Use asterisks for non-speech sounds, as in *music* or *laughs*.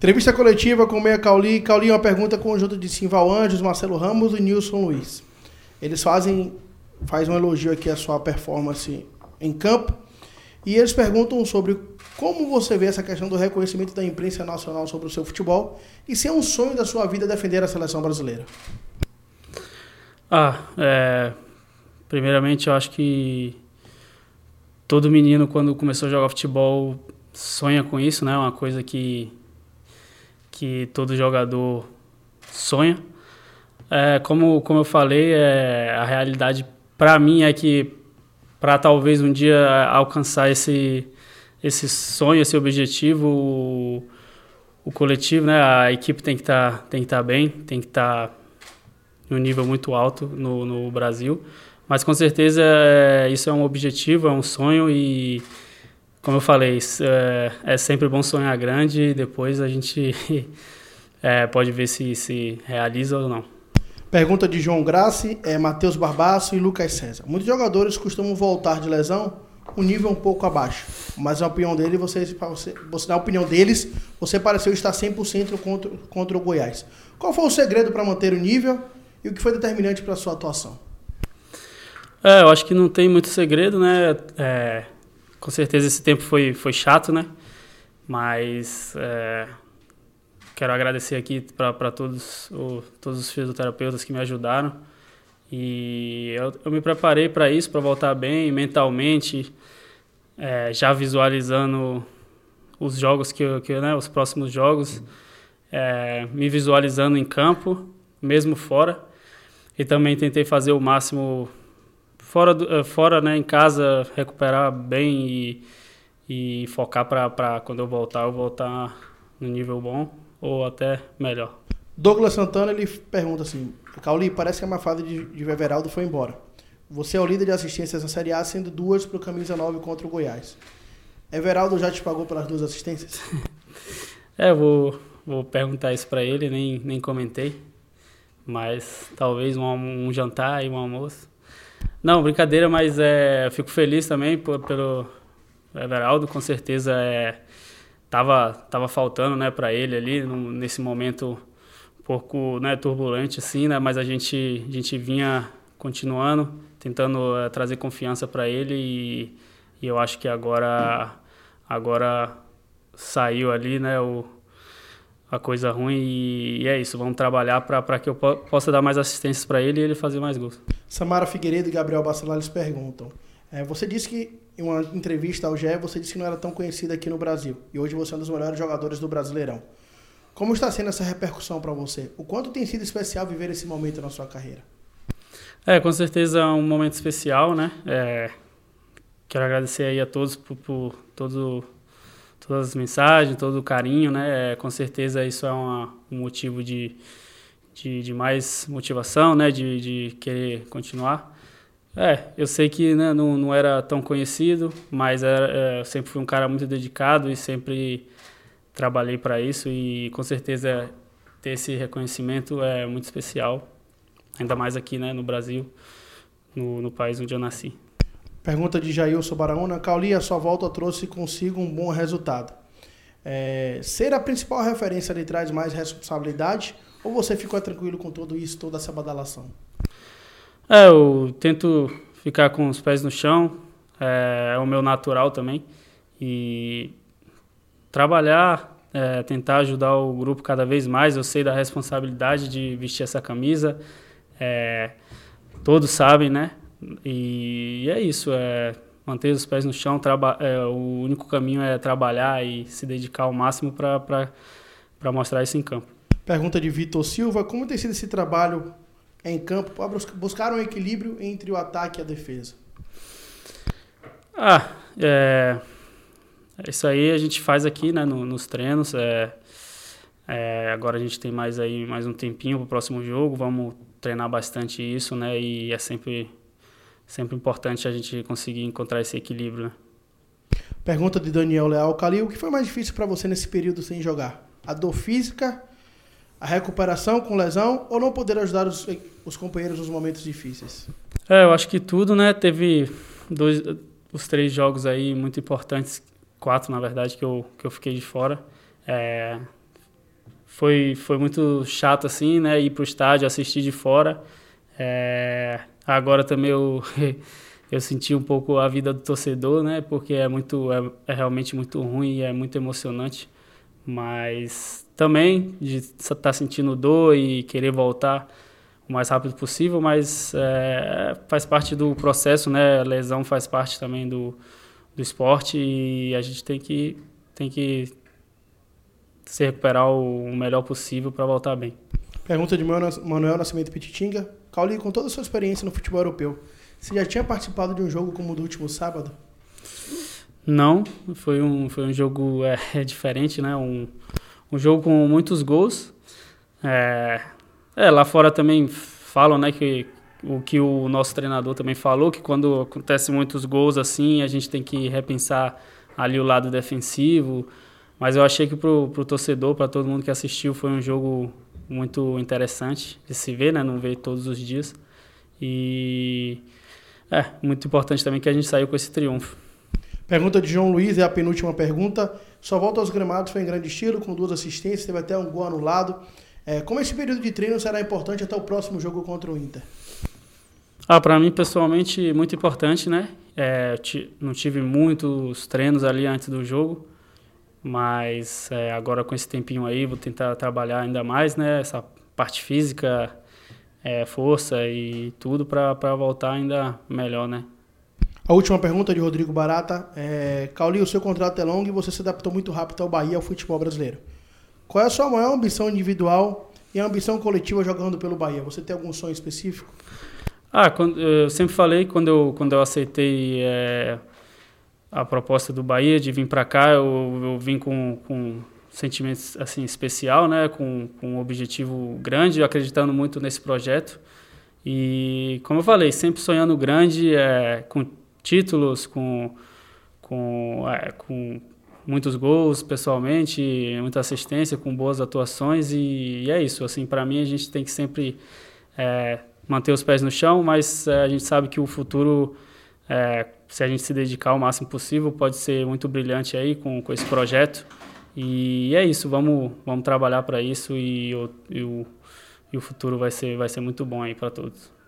Entrevista coletiva com Meia Cauli. Cauli, uma pergunta conjunto de Simval Anjos, Marcelo Ramos e Nilson Luiz. Eles fazem faz um elogio aqui à sua performance em campo e eles perguntam sobre como você vê essa questão do reconhecimento da imprensa nacional sobre o seu futebol e se é um sonho da sua vida defender a seleção brasileira. Ah, é, primeiramente eu acho que todo menino quando começou a jogar futebol sonha com isso, né? Uma coisa que que todo jogador sonha. É, como, como eu falei, é, a realidade para mim é que para talvez um dia alcançar esse, esse sonho, esse objetivo, o, o coletivo, né, a equipe tem que estar tá, que tá bem, tem que estar tá em um nível muito alto no, no Brasil. Mas com certeza é, isso é um objetivo, é um sonho e como eu falei, é, é sempre bom sonhar grande e depois a gente *laughs* é, pode ver se se realiza ou não. Pergunta de João Grassi, é, Matheus Barbaço e Lucas César. Muitos jogadores costumam voltar de lesão o nível um pouco abaixo, mas na opinião dele, você, você, você na opinião deles, você pareceu estar 100% contra, contra o Goiás. Qual foi o segredo para manter o nível e o que foi determinante para a sua atuação? É, eu acho que não tem muito segredo, né? É, com certeza esse tempo foi, foi chato, né? Mas é, quero agradecer aqui para todos, todos os fisioterapeutas que me ajudaram. E eu, eu me preparei para isso, para voltar bem mentalmente, é, já visualizando os jogos que, que né, os próximos jogos, é, me visualizando em campo, mesmo fora. E também tentei fazer o máximo fora, do, eh, fora né, em casa, recuperar bem e, e focar para quando eu voltar, eu voltar no nível bom ou até melhor. Douglas Santana ele pergunta assim: Cauli, parece que a má fase de, de Everaldo foi embora. Você é o líder de assistências na Série A, sendo duas para o Camisa 9 contra o Goiás. Everaldo já te pagou pelas duas assistências? *laughs* é, vou, vou perguntar isso para ele, nem, nem comentei. Mas talvez um, um jantar e um almoço. Não, brincadeira, mas é, eu fico feliz também por, pelo Everaldo, com certeza é, tava, tava faltando né, para ele ali no, nesse momento um pouco né, turbulente assim, né, mas a gente, a gente vinha continuando, tentando é, trazer confiança para ele e, e, eu acho que agora, agora saiu ali né, o, a coisa ruim e, e é isso, vamos trabalhar para que eu po possa dar mais assistências para ele e ele fazer mais gols. Samara Figueiredo e Gabriel Bacelar perguntam. É, você disse que em uma entrevista ao GE, você disse que não era tão conhecida aqui no Brasil e hoje você é um dos melhores jogadores do Brasileirão. Como está sendo essa repercussão para você? O quanto tem sido especial viver esse momento na sua carreira? É, com certeza é um momento especial, né? É, quero agradecer aí a todos por, por todo todas as mensagens, todo o carinho, né? É, com certeza isso é uma, um motivo de, de, de, mais motivação, né? De, de querer continuar. É, eu sei que né, não, não era tão conhecido, mas era, é, eu sempre fui um cara muito dedicado e sempre trabalhei para isso e com certeza ter esse reconhecimento é muito especial, ainda mais aqui né, no Brasil, no, no país onde eu nasci. Pergunta de Jailson Baraúna. Cauli, a sua volta trouxe consigo um bom resultado. É, ser a principal referência lhe traz mais responsabilidade ou você ficou tranquilo com tudo isso, toda essa badalação? É, eu tento ficar com os pés no chão, é, é o meu natural também. E trabalhar, é, tentar ajudar o grupo cada vez mais. Eu sei da responsabilidade de vestir essa camisa. É, todos sabem, né? E é isso, é manter os pés no chão, é, o único caminho é trabalhar e se dedicar ao máximo para mostrar isso em campo. Pergunta de Vitor Silva, como tem sido esse trabalho em campo para buscar um equilíbrio entre o ataque e a defesa? Ah, é, isso aí a gente faz aqui né, no, nos treinos, é, é, agora a gente tem mais aí mais um tempinho para o próximo jogo, vamos treinar bastante isso, né? E é sempre sempre importante a gente conseguir encontrar esse equilíbrio. Né? Pergunta de Daniel Leal Calil, o que foi mais difícil para você nesse período sem jogar? A dor física, a recuperação com lesão ou não poder ajudar os, os companheiros nos momentos difíceis? É, eu acho que tudo, né? Teve dois, os três jogos aí muito importantes, quatro na verdade, que eu, que eu fiquei de fora. É, foi, foi muito chato assim, né? Ir para o estádio, assistir de fora. É, agora também eu, *laughs* eu senti um pouco a vida do torcedor, né? Porque é muito é, é realmente muito ruim e é muito emocionante. Mas também de estar tá sentindo dor e querer voltar o mais rápido possível, mas é, faz parte do processo, né? A lesão faz parte também do, do esporte e a gente tem que, tem que se recuperar o, melhor possível para voltar bem. Pergunta de Manuel Nascimento Pititinga. Cauli, com toda a sua experiência no futebol europeu, você já tinha participado de um jogo como o do último sábado? Não, foi um, foi um jogo é, *laughs* diferente, né? Um, um jogo com muitos gols. É, é, lá fora também falam, né, que o que o nosso treinador também falou, que quando acontece muitos gols assim, a gente tem que repensar ali o lado defensivo. Mas eu achei que pro, pro torcedor, para todo mundo que assistiu, foi um jogo muito interessante de se ver, né? Não ver todos os dias. E é muito importante também que a gente saiu com esse triunfo. Pergunta de João Luiz, é a penúltima pergunta. Sua volta aos gramados foi em grande estilo, com duas assistências, teve até um gol anulado. É, como esse período de treino será importante até o próximo jogo contra o Inter? Ah, para mim, pessoalmente, muito importante, né? É, não tive muitos treinos ali antes do jogo, mas é, agora com esse tempinho aí vou tentar trabalhar ainda mais, né? Essa parte física, é, força e tudo para voltar ainda melhor, né? A última pergunta de Rodrigo Barata. É, Cauli, o seu contrato é longo e você se adaptou muito rápido ao Bahia ao futebol brasileiro. Qual é a sua maior ambição individual e a ambição coletiva jogando pelo Bahia? Você tem algum sonho específico? Ah, quando, eu sempre falei quando eu quando eu aceitei é, a proposta do Bahia de vir para cá, eu, eu, vim com, com sentimentos assim especial, né, com, com um objetivo grande, acreditando muito nesse projeto. E como eu falei, sempre sonhando grande, é, com títulos, com com, é, com muitos gols pessoalmente, muita assistência, com boas atuações e, e é isso. Assim, para mim a gente tem que sempre é, manter os pés no chão, mas é, a gente sabe que o futuro, é, se a gente se dedicar o máximo possível, pode ser muito brilhante aí com, com esse projeto. E é isso, vamos, vamos trabalhar para isso e, o, e, o, e o futuro vai ser, vai ser muito bom aí para todos.